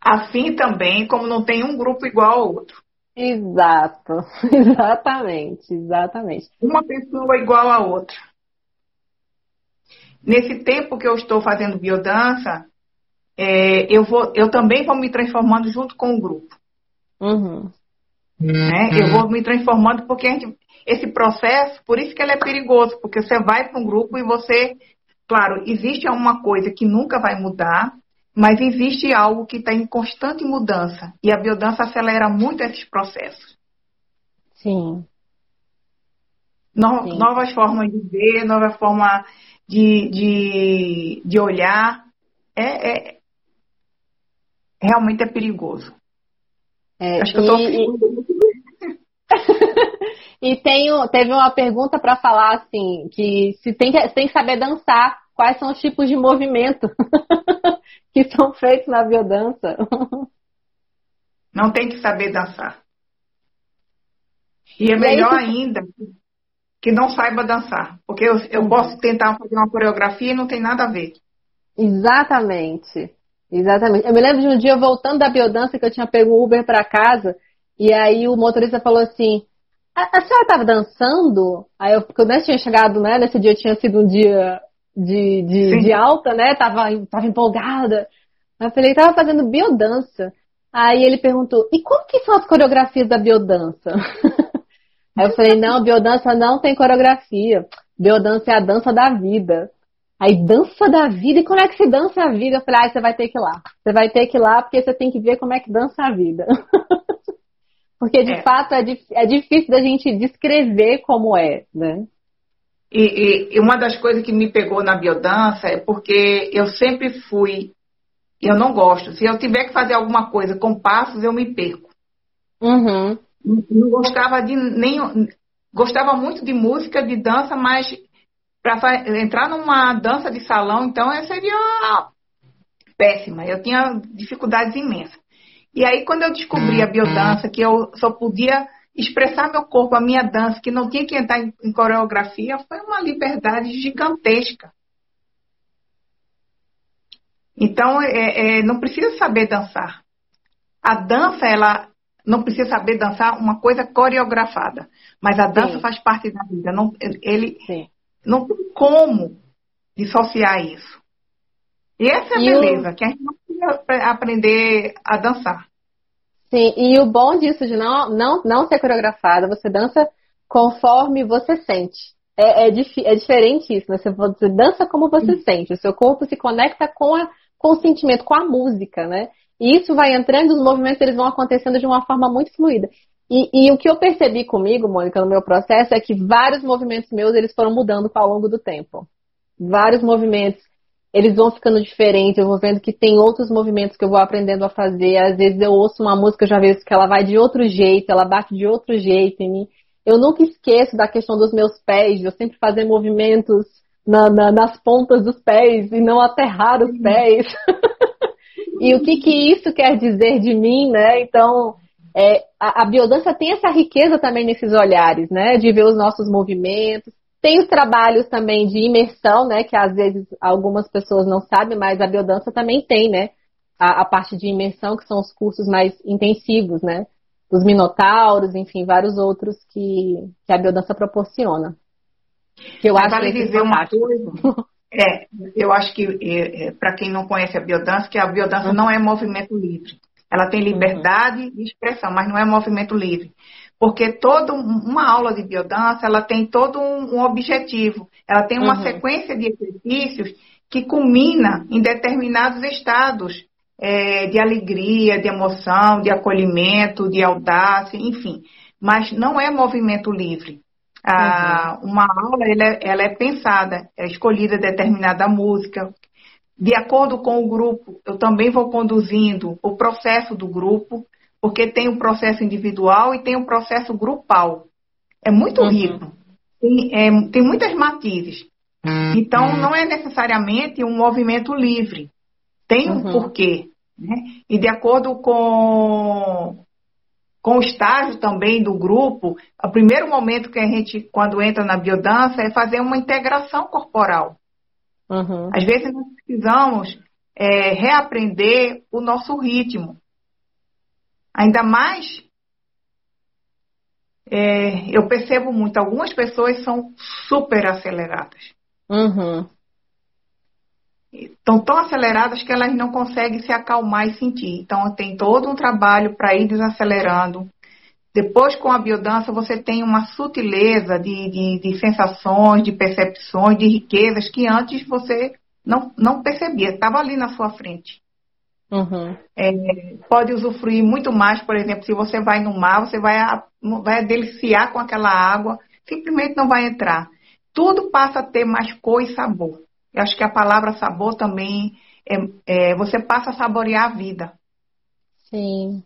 Assim também como não tem um grupo igual ao outro. Exato, exatamente, exatamente. Uma pessoa igual a outra. Nesse tempo que eu estou fazendo biodança, é, eu, vou, eu também vou me transformando junto com o grupo. Uhum. Né? Eu vou me transformando porque gente, esse processo, por isso que ele é perigoso, porque você vai para um grupo e você, claro, existe uma coisa que nunca vai mudar, mas existe algo que está em constante mudança e a biodança acelera muito esses processos. Sim. No, Sim. Novas formas de ver, nova forma de, de, de olhar. É, é, realmente é perigoso. É, Acho que eu tô... e tenho, teve uma pergunta para falar assim, que se tem, que tem que saber dançar, quais são os tipos de movimento. que são feitos na biodança. Não tem que saber dançar. E é melhor ainda que não saiba dançar. Porque eu, eu posso tentar fazer uma coreografia e não tem nada a ver. Exatamente. Exatamente. Eu me lembro de um dia voltando da biodança que eu tinha pego um Uber para casa e aí o motorista falou assim: a, a senhora estava dançando? Aí eu, porque eu nem tinha chegado, né? Nesse dia tinha sido um dia de, de, de alta, né? Tava, tava empolgada. Aí eu falei, tava fazendo biodança. Aí ele perguntou, e como que são as coreografias da biodança? Aí eu falei, não, biodança não tem coreografia. Biodança é a dança da vida. Aí, dança da vida? E como é que se dança a vida? Eu falei, ah, você vai ter que ir lá. Você vai ter que ir lá porque você tem que ver como é que dança a vida. porque, de é. fato, é, é difícil da gente descrever como é, né? E, e, uma das coisas que me pegou na biodança é porque eu sempre fui, eu não gosto. Se eu tiver que fazer alguma coisa com passos, eu me perco. Uhum. Não gostava de nem. Gostava muito de música, de dança, mas para entrar numa dança de salão, então eu seria péssima. Eu tinha dificuldades imensas. E aí, quando eu descobri a biodança, que eu só podia expressar meu corpo, a minha dança, que não tinha que entrar em, em coreografia, foi uma liberdade gigantesca. Então, é, é, não precisa saber dançar. A dança, ela não precisa saber dançar uma coisa coreografada, mas a dança Sim. faz parte da vida. Não, ele, Sim. Não tem como dissociar isso. E essa é a e beleza, o... que a gente não aprender a dançar. Sim, e o bom disso de não, não, não ser coreografada, você dança conforme você sente. É, é, é diferente isso, né? Você, você, dança como você Sim. sente. O seu corpo se conecta com, a, com o sentimento, com a música, né? E isso vai entrando, os movimentos eles vão acontecendo de uma forma muito fluida. E, e, o que eu percebi comigo, Mônica, no meu processo, é que vários movimentos meus eles foram mudando ao longo do tempo. Vários movimentos, eles vão ficando diferentes. Eu vou vendo que tem outros movimentos que eu vou aprendendo a fazer. Às vezes eu ouço uma música, eu já vejo que ela vai de outro jeito, ela bate de outro jeito em mim. Eu nunca esqueço da questão dos meus pés, eu sempre fazer movimentos na, na, nas pontas dos pés e não aterrar os pés. e o que, que isso quer dizer de mim, né? Então, é, a, a biodança tem essa riqueza também nesses olhares, né? De ver os nossos movimentos. Tem os trabalhos também de imersão, né? Que às vezes algumas pessoas não sabem, mas a biodança também tem, né? A, a parte de imersão, que são os cursos mais intensivos, né? Os minotauros, enfim, vários outros que, que a biodança proporciona. Que eu mas acho vale dizer uma coisa. É, eu acho que, é, é, para quem não conhece a biodança, que a biodança uhum. não é movimento livre. Ela tem liberdade uhum. de expressão, mas não é movimento livre. Porque toda uma aula de biodança, ela tem todo um, um objetivo. Ela tem uma uhum. sequência de exercícios que culmina em determinados estados é, de alegria, de emoção, de acolhimento, de audácia, enfim. Mas não é movimento livre. Ah, uhum. Uma aula ela é, ela é pensada, é escolhida determinada música, de acordo com o grupo, eu também vou conduzindo o processo do grupo, porque tem o processo individual e tem o processo grupal. É muito uhum. rico. Tem, é, tem muitas matizes. Uhum. Então, não é necessariamente um movimento livre. Tem um uhum. porquê. Né? E de acordo com, com o estágio também do grupo, o primeiro momento que a gente, quando entra na biodança, é fazer uma integração corporal. Uhum. Às vezes nós precisamos é, reaprender o nosso ritmo. Ainda mais, é, eu percebo muito, algumas pessoas são super aceleradas. Uhum. Estão tão aceleradas que elas não conseguem se acalmar e sentir. Então, tem todo um trabalho para ir desacelerando, depois, com a biodança, você tem uma sutileza de, de, de, sensações, de percepções, de riquezas que antes você não, não percebia, estava ali na sua frente. Uhum. É, pode usufruir muito mais, por exemplo, se você vai no mar, você vai, vai deliciar com aquela água, simplesmente não vai entrar. Tudo passa a ter mais cor e sabor. Eu acho que a palavra sabor também é, é você passa a saborear a vida. Sim.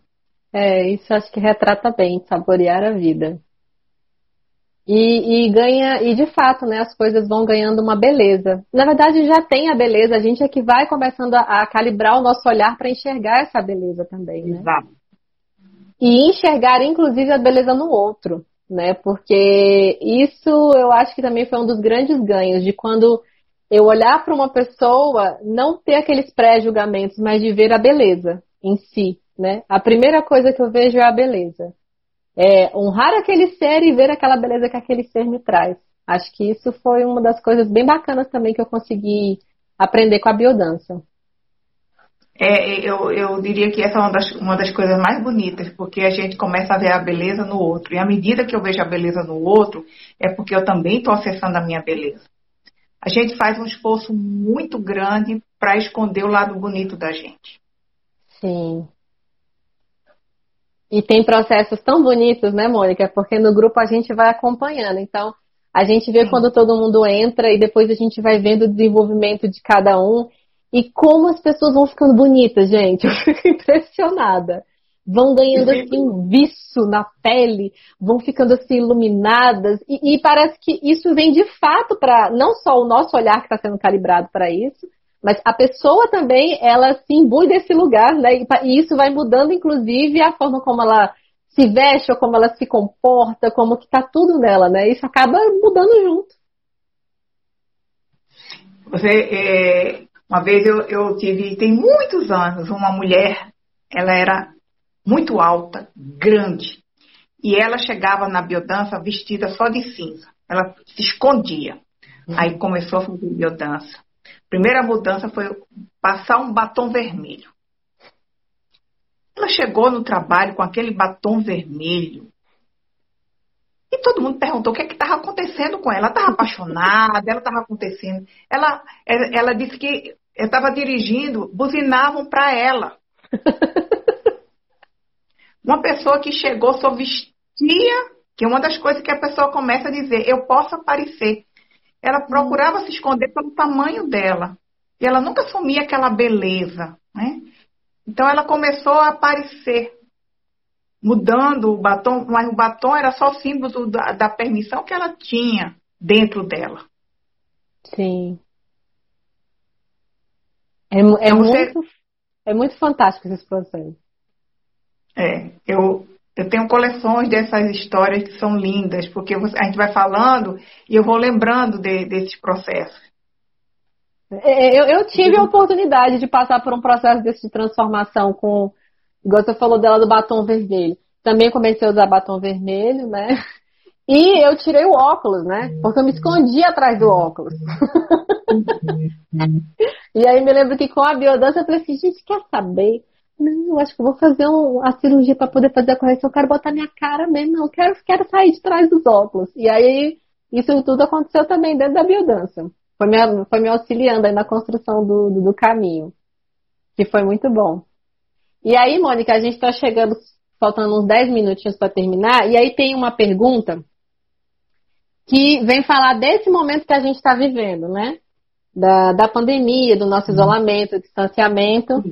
É, isso acho que retrata bem, saborear a vida. E, e, ganha, e de fato, né, as coisas vão ganhando uma beleza. Na verdade, já tem a beleza, a gente é que vai começando a, a calibrar o nosso olhar para enxergar essa beleza também, né? Exato. E enxergar, inclusive, a beleza no outro, né? Porque isso eu acho que também foi um dos grandes ganhos de quando eu olhar para uma pessoa, não ter aqueles pré-julgamentos, mas de ver a beleza em si, né? A primeira coisa que eu vejo é a beleza é, honrar aquele ser e ver aquela beleza que aquele ser me traz. Acho que isso foi uma das coisas bem bacanas também que eu consegui aprender com a biodança. É, eu, eu diria que essa é uma das, uma das coisas mais bonitas, porque a gente começa a ver a beleza no outro. E à medida que eu vejo a beleza no outro, é porque eu também estou acessando a minha beleza. A gente faz um esforço muito grande para esconder o lado bonito da gente. Sim. E tem processos tão bonitos, né, Mônica? Porque no grupo a gente vai acompanhando. Então, a gente vê Sim. quando todo mundo entra e depois a gente vai vendo o desenvolvimento de cada um e como as pessoas vão ficando bonitas, gente. Eu fico impressionada. Vão ganhando assim um viço na pele, vão ficando assim iluminadas e, e parece que isso vem de fato para não só o nosso olhar que está sendo calibrado para isso, mas a pessoa também, ela se imbui desse lugar, né? E isso vai mudando, inclusive, a forma como ela se veste, ou como ela se comporta, como que tá tudo nela, né? Isso acaba mudando junto. Você, é, uma vez eu, eu tive, tem muitos anos, uma mulher, ela era muito alta, grande, e ela chegava na biodança vestida só de cinza. Ela se escondia. Aí começou a fazer biodança primeira mudança foi passar um batom vermelho. Ela chegou no trabalho com aquele batom vermelho. E todo mundo perguntou o que é estava acontecendo com ela. Ela estava apaixonada, ela estava acontecendo. Ela, ela disse que estava dirigindo, buzinavam para ela. Uma pessoa que chegou só vestia, que é uma das coisas que a pessoa começa a dizer, eu posso aparecer. Ela procurava se esconder pelo tamanho dela. E ela nunca assumia aquela beleza, né? Então ela começou a aparecer, mudando o batom, mas o batom era só símbolo da, da permissão que ela tinha dentro dela. Sim. É, é, então, muito, você... é muito fantástico esse processo. É, eu, eu tenho coleções dessas histórias que são lindas, porque a gente vai falando e eu vou lembrando de, desses processos. É, eu, eu, tive a oportunidade de passar por um processo desse de transformação com, igual você falou dela do batom vermelho. Também comecei a usar batom vermelho, né? E eu tirei o óculos, né? Porque eu me escondi atrás do óculos. e aí me lembro que com a biodança eu falei assim, gente, quer saber? Não, eu acho que vou fazer um, a cirurgia para poder fazer a correção. Eu quero botar minha cara mesmo. Não, eu quero, quero sair de trás dos óculos. E aí, isso tudo aconteceu também dentro da biodança. Foi me, foi me auxiliando aí na construção do, do, do caminho. Que foi muito bom. E aí, Mônica, a gente está chegando, faltando uns 10 minutinhos para terminar. E aí tem uma pergunta que vem falar desse momento que a gente está vivendo, né? Da, da pandemia, do nosso uhum. isolamento, distanciamento.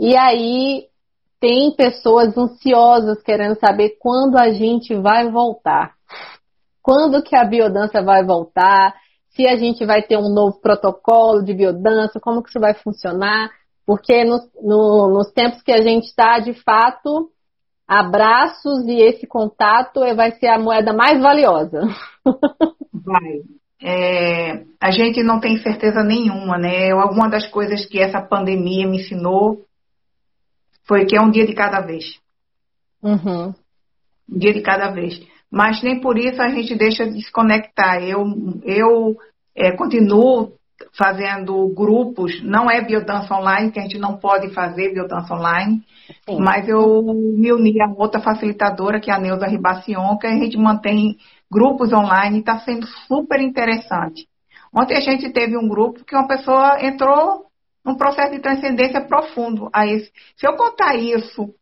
E aí tem pessoas ansiosas querendo saber quando a gente vai voltar. Quando que a biodança vai voltar? Se a gente vai ter um novo protocolo de biodança, como que isso vai funcionar? Porque no, no, nos tempos que a gente está, de fato, abraços e esse contato vai ser a moeda mais valiosa. Vai. É, a gente não tem certeza nenhuma, né? Alguma das coisas que essa pandemia me ensinou foi que é um dia de cada vez. Uhum. Um dia de cada vez. Mas nem por isso a gente deixa de se conectar. Eu, eu é, continuo fazendo grupos, não é biodança online, que a gente não pode fazer biodança online, Sim. mas eu me uni a outra facilitadora, que é a Neuza Ribacion, que a gente mantém grupos online e está sendo super interessante. Ontem a gente teve um grupo que uma pessoa entrou um processo de transcendência profundo a esse. Se eu contar isso,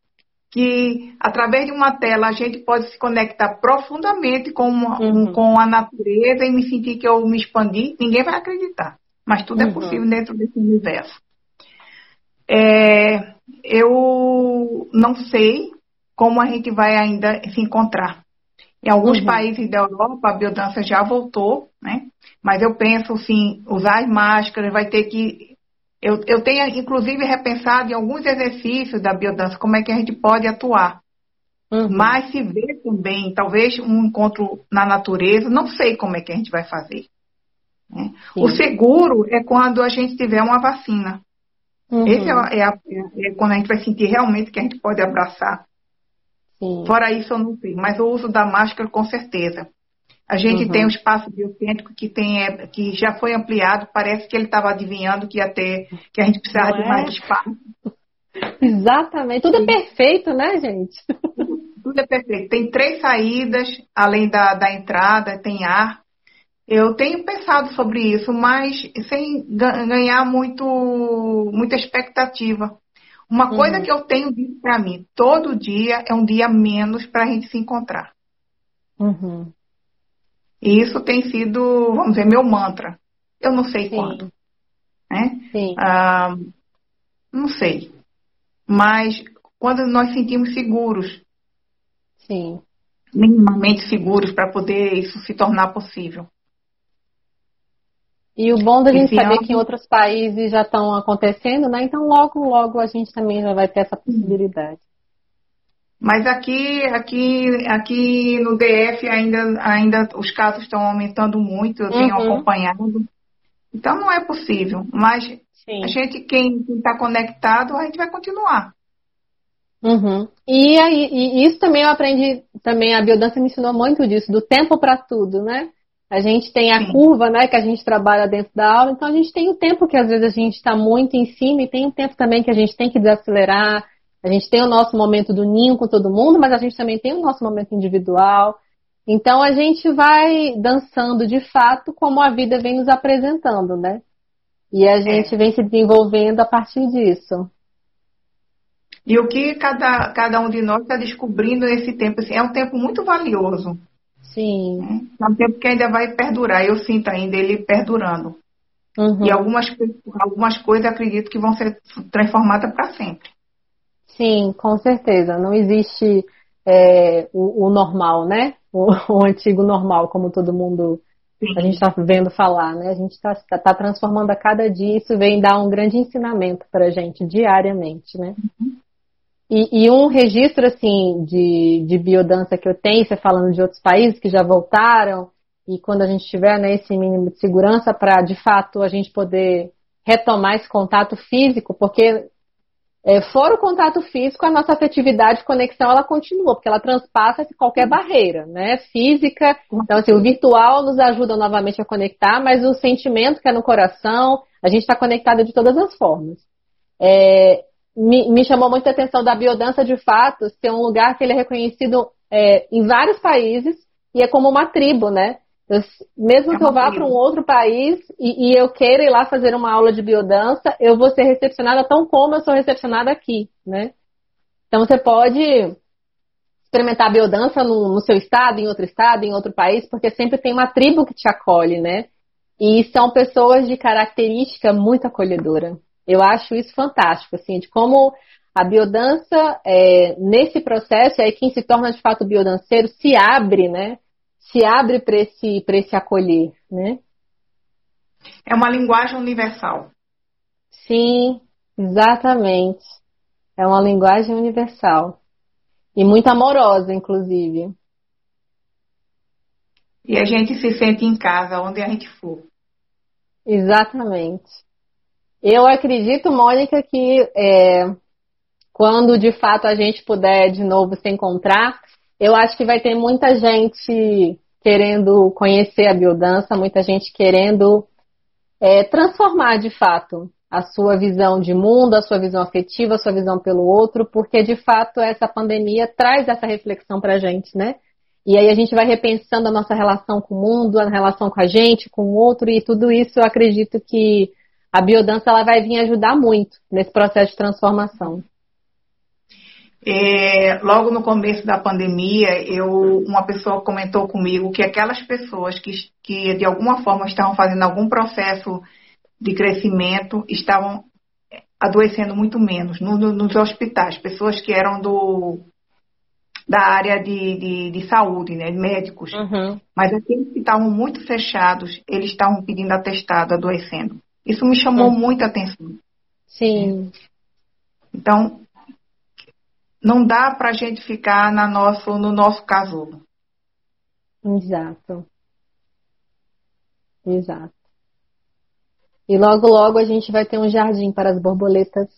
que através de uma tela a gente pode se conectar profundamente com, uma, uhum. com a natureza e me sentir que eu me expandi, ninguém vai acreditar. Mas tudo é uhum. é possível dentro desse universo. É, eu não sei como a gente vai ainda se encontrar. Em alguns uhum. países da Europa, a biodança já voltou, né? Mas eu penso, sim, usar as máscaras, vai ter que. Eu, eu tenho, inclusive, repensado em alguns exercícios da biodança, como é que a gente pode atuar. Uhum. Mas se vê também, talvez, um encontro na natureza, não sei como é que a gente vai fazer. Né? O seguro é quando a gente tiver uma vacina. Uhum. Esse é, é, a, é, quando a gente vai sentir realmente que a gente pode abraçar. Sim. Fora isso, eu não sei. Mas o uso da máscara, com certeza. A gente uhum. tem um espaço biocêntrico que, tem, é, que já foi ampliado. Parece que ele estava adivinhando que ia ter, que a gente precisava de mais é? espaço. Exatamente. Tudo é perfeito, né, gente? Tudo, tudo, é perfeito. Tem três saídas, além da, da entrada, tem ar. Eu tenho pensado sobre isso, mas sem ganhar muito, muita expectativa. Uma coisa uhum. que eu tenho dito para mim, todo dia é um dia menos para a gente se encontrar. Uhum. E isso tem sido, vamos dizer, meu mantra. Eu não sei Sim. quando. Né? Sim. Ah, não sei. Mas quando nós sentimos seguros. Sim. Minimamente seguros para poder isso se tornar possível. E o bom da gente saber ano... que em outros países já estão acontecendo, né? Então logo, logo a gente também já vai ter essa possibilidade. Mas aqui, aqui, aqui no DF ainda, ainda os casos estão aumentando muito, eu tenho uhum. acompanhado. Então não é possível. Mas Sim. a gente, quem está conectado, a gente vai continuar. Uhum. E, aí, e isso também eu aprendi, também a biodança me ensinou muito disso, do tempo para tudo, né? A gente tem a Sim. curva, né, que a gente trabalha dentro da aula, então a gente tem o tempo que às vezes a gente está muito em cima e tem o tempo também que a gente tem que desacelerar. A gente tem o nosso momento do ninho com todo mundo, mas a gente também tem o nosso momento individual. Então a gente vai dançando de fato como a vida vem nos apresentando, né? E a gente é. vem se desenvolvendo a partir disso. E o que cada, cada um de nós está descobrindo nesse tempo, assim, é um tempo muito valioso. Sim. É um tempo que ainda vai perdurar. Eu sinto ainda ele perdurando. Uhum. E algumas, algumas coisas acredito que vão ser transformadas para sempre. Sim, com certeza. Não existe é, o, o, normal, né? O, o, antigo normal, como todo mundo a gente está vendo falar, né? A gente está tá, tá transformando a cada dia. Isso vem dar um grande ensinamento para a gente diariamente, né? Uhum. E, e, um registro, assim, de, de biodança que eu tenho, você falando de outros países que já voltaram, e quando a gente tiver né, esse mínimo de segurança para, de fato, a gente poder retomar esse contato físico, porque é, fora o contato físico, a nossa afetividade, conexão, ela continua, porque ela transpassa qualquer barreira, né? Física. Então, assim, o virtual nos ajuda novamente a conectar, mas o sentimento que é no coração, a gente está conectado de todas as formas. É, me, me, chamou muita atenção da biodança de fato ser um lugar que ele é reconhecido é, em vários países e é como uma tribo, né? Eu, mesmo é que eu vá para um outro país e, e, eu queira ir lá fazer uma aula de biodança, eu vou ser recepcionada tão como eu sou recepcionada aqui, né? Então você pode experimentar a biodança no, no seu estado, em outro estado, em outro país, porque sempre tem uma tribo que te acolhe, né? E são pessoas de característica muito acolhedora. Eu acho isso fantástico, assim, de como a biodança, é, nesse processo, aí quem se torna de fato biodanceiro se abre, né? Se abre para esse, esse acolher, né? É uma linguagem universal. Sim, exatamente. É uma linguagem universal. E muito amorosa, inclusive. E a gente se sente em casa, onde a gente for. Exatamente. Eu acredito, Mônica, que é, quando de fato a gente puder de novo se encontrar, eu acho que vai ter muita gente querendo conhecer a biodança, muita gente querendo é, transformar de fato a sua visão de mundo, a sua visão afetiva, a sua visão pelo outro, porque de fato essa pandemia traz essa reflexão para a gente, né? E aí a gente vai repensando a nossa relação com o mundo, a relação com a gente, com o outro, e tudo isso eu acredito que a biodança ela vai vir ajudar muito nesse processo de transformação. É, logo no começo da pandemia, eu, uma pessoa comentou comigo que aquelas pessoas que, que de alguma forma estavam fazendo algum processo de crescimento estavam adoecendo muito menos no, no, nos hospitais. Pessoas que eram do, da área de, de, de saúde, né, médicos. Uhum. Mas aqueles que estavam muito fechados, eles estavam pedindo atestado, adoecendo. Isso me chamou uhum. muita atenção. Sim. Então, não dá para a gente ficar na nosso, no nosso casulo. Exato. Exato. E logo, logo a gente vai ter um jardim para as borboletas,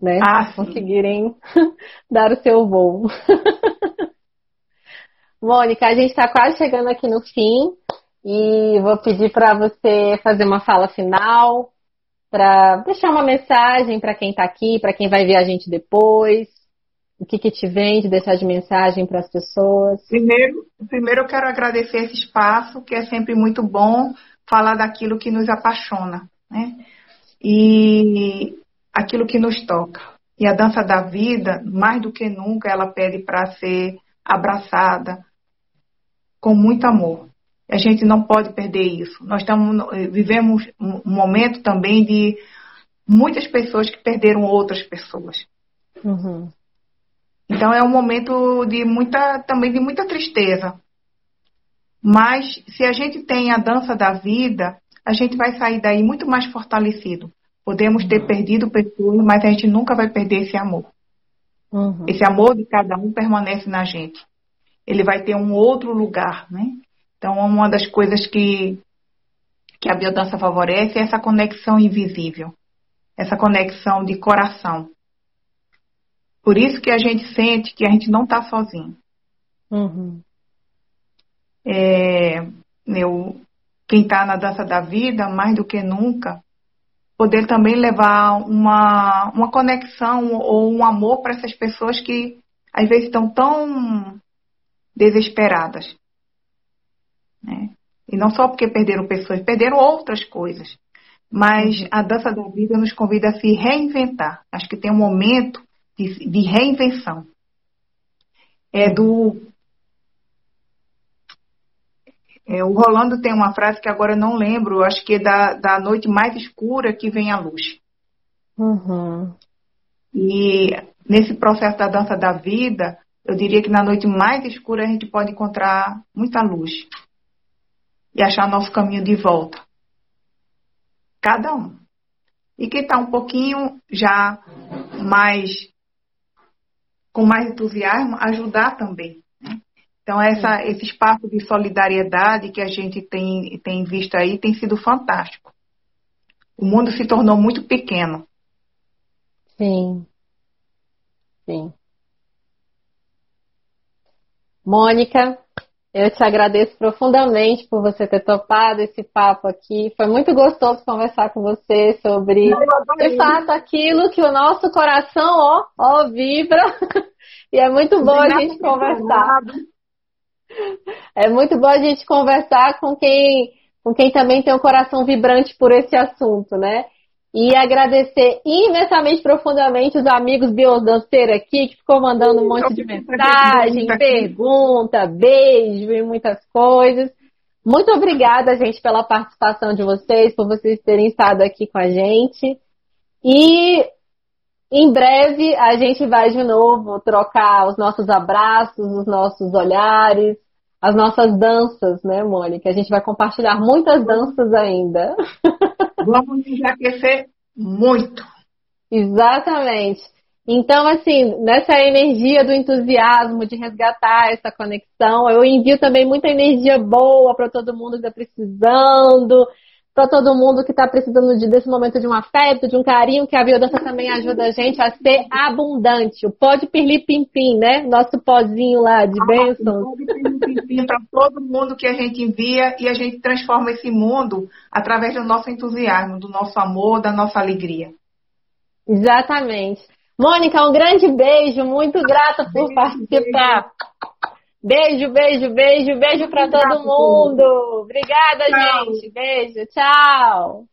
né? Ah, conseguirem dar o seu voo. Mônica, a gente está quase chegando aqui no fim e vou pedir para você fazer uma fala final, para deixar uma mensagem para quem está aqui, para quem vai ver a gente depois. O que, que te vem de deixar de mensagem para as pessoas? Primeiro, primeiro eu quero agradecer esse espaço, que é sempre muito bom falar daquilo que nos apaixona, né? E aquilo que nos toca. E a dança da vida, mais do que nunca, ela pede para ser abraçada com muito amor. A gente não pode perder isso. Nós estamos, vivemos um momento também de muitas pessoas que perderam outras pessoas. Uhum. Então é um momento de muita, também de muita tristeza. Mas se a gente tem a dança da vida, a gente vai sair daí muito mais fortalecido. Podemos ter perdido pessoas, mas a gente nunca vai perder esse amor. Uhum. Esse amor de cada um permanece na gente. Ele vai ter um outro lugar, né? Então, uma das coisas que, que a biodança favorece é essa conexão invisível, essa conexão de coração. Por isso que a gente sente que a gente não está sozinho. Uhum. É, eu, quem está na dança da vida, mais do que nunca, poder também levar uma, uma conexão ou um amor para essas pessoas que às vezes estão tão desesperadas. Né? E não só porque perderam pessoas, perderam outras coisas. Mas uhum. a dança da vida nos convida a se reinventar. Acho que tem um momento de, de reinvenção. É do. É, o Rolando tem uma frase que agora eu não lembro, acho que é da, da noite mais escura que vem a luz. Uhum. E nesse processo da dança da vida, eu diria que na noite mais escura a gente pode encontrar muita luz e achar nosso caminho de volta. Cada um. E quem está um pouquinho já mais com mais entusiasmo, ajudar também. Né? Então, essa, esse espaço de solidariedade que a gente tem, tem visto aí tem sido fantástico. O mundo se tornou muito pequeno. Sim. Sim. Mônica, eu te agradeço profundamente por você ter topado esse papo aqui. Foi muito gostoso conversar com você sobre, de fato, aquilo que o nosso coração, ó, ó, vibra. E é muito bom a gente conversar. É muito bom a gente conversar com quem, com quem também tem um coração vibrante por esse assunto, né? E agradecer imensamente, profundamente os amigos biodanceiros aqui, que ficou mandando um monte de mensagem, pergunta, beijo e muitas coisas. Muito obrigada, gente, pela participação de vocês, por vocês terem estado aqui com a gente. E em breve a gente vai de novo trocar os nossos abraços, os nossos olhares, as nossas danças, né, Mônica? A gente vai compartilhar muitas danças ainda. Vamos aquecer muito. Exatamente. Então, assim, nessa energia do entusiasmo, de resgatar essa conexão, eu envio também muita energia boa para todo mundo que está precisando, para todo mundo que está precisando de, desse momento de um afeto, de um carinho, que a biodança também ajuda a gente a ser abundante. O pó de pirlim-pim-pim, né? Nosso pozinho lá de ah, bênçãos. O pó de pirlim-pim-pim para todo mundo que a gente envia e a gente transforma esse mundo através do nosso entusiasmo, do nosso amor, da nossa alegria. Exatamente. Mônica, um grande beijo, muito grata por participar. Beijo. Beijo, beijo, beijo, para todo mundo. Obrigada, tchau. gente. Beijo, tchau.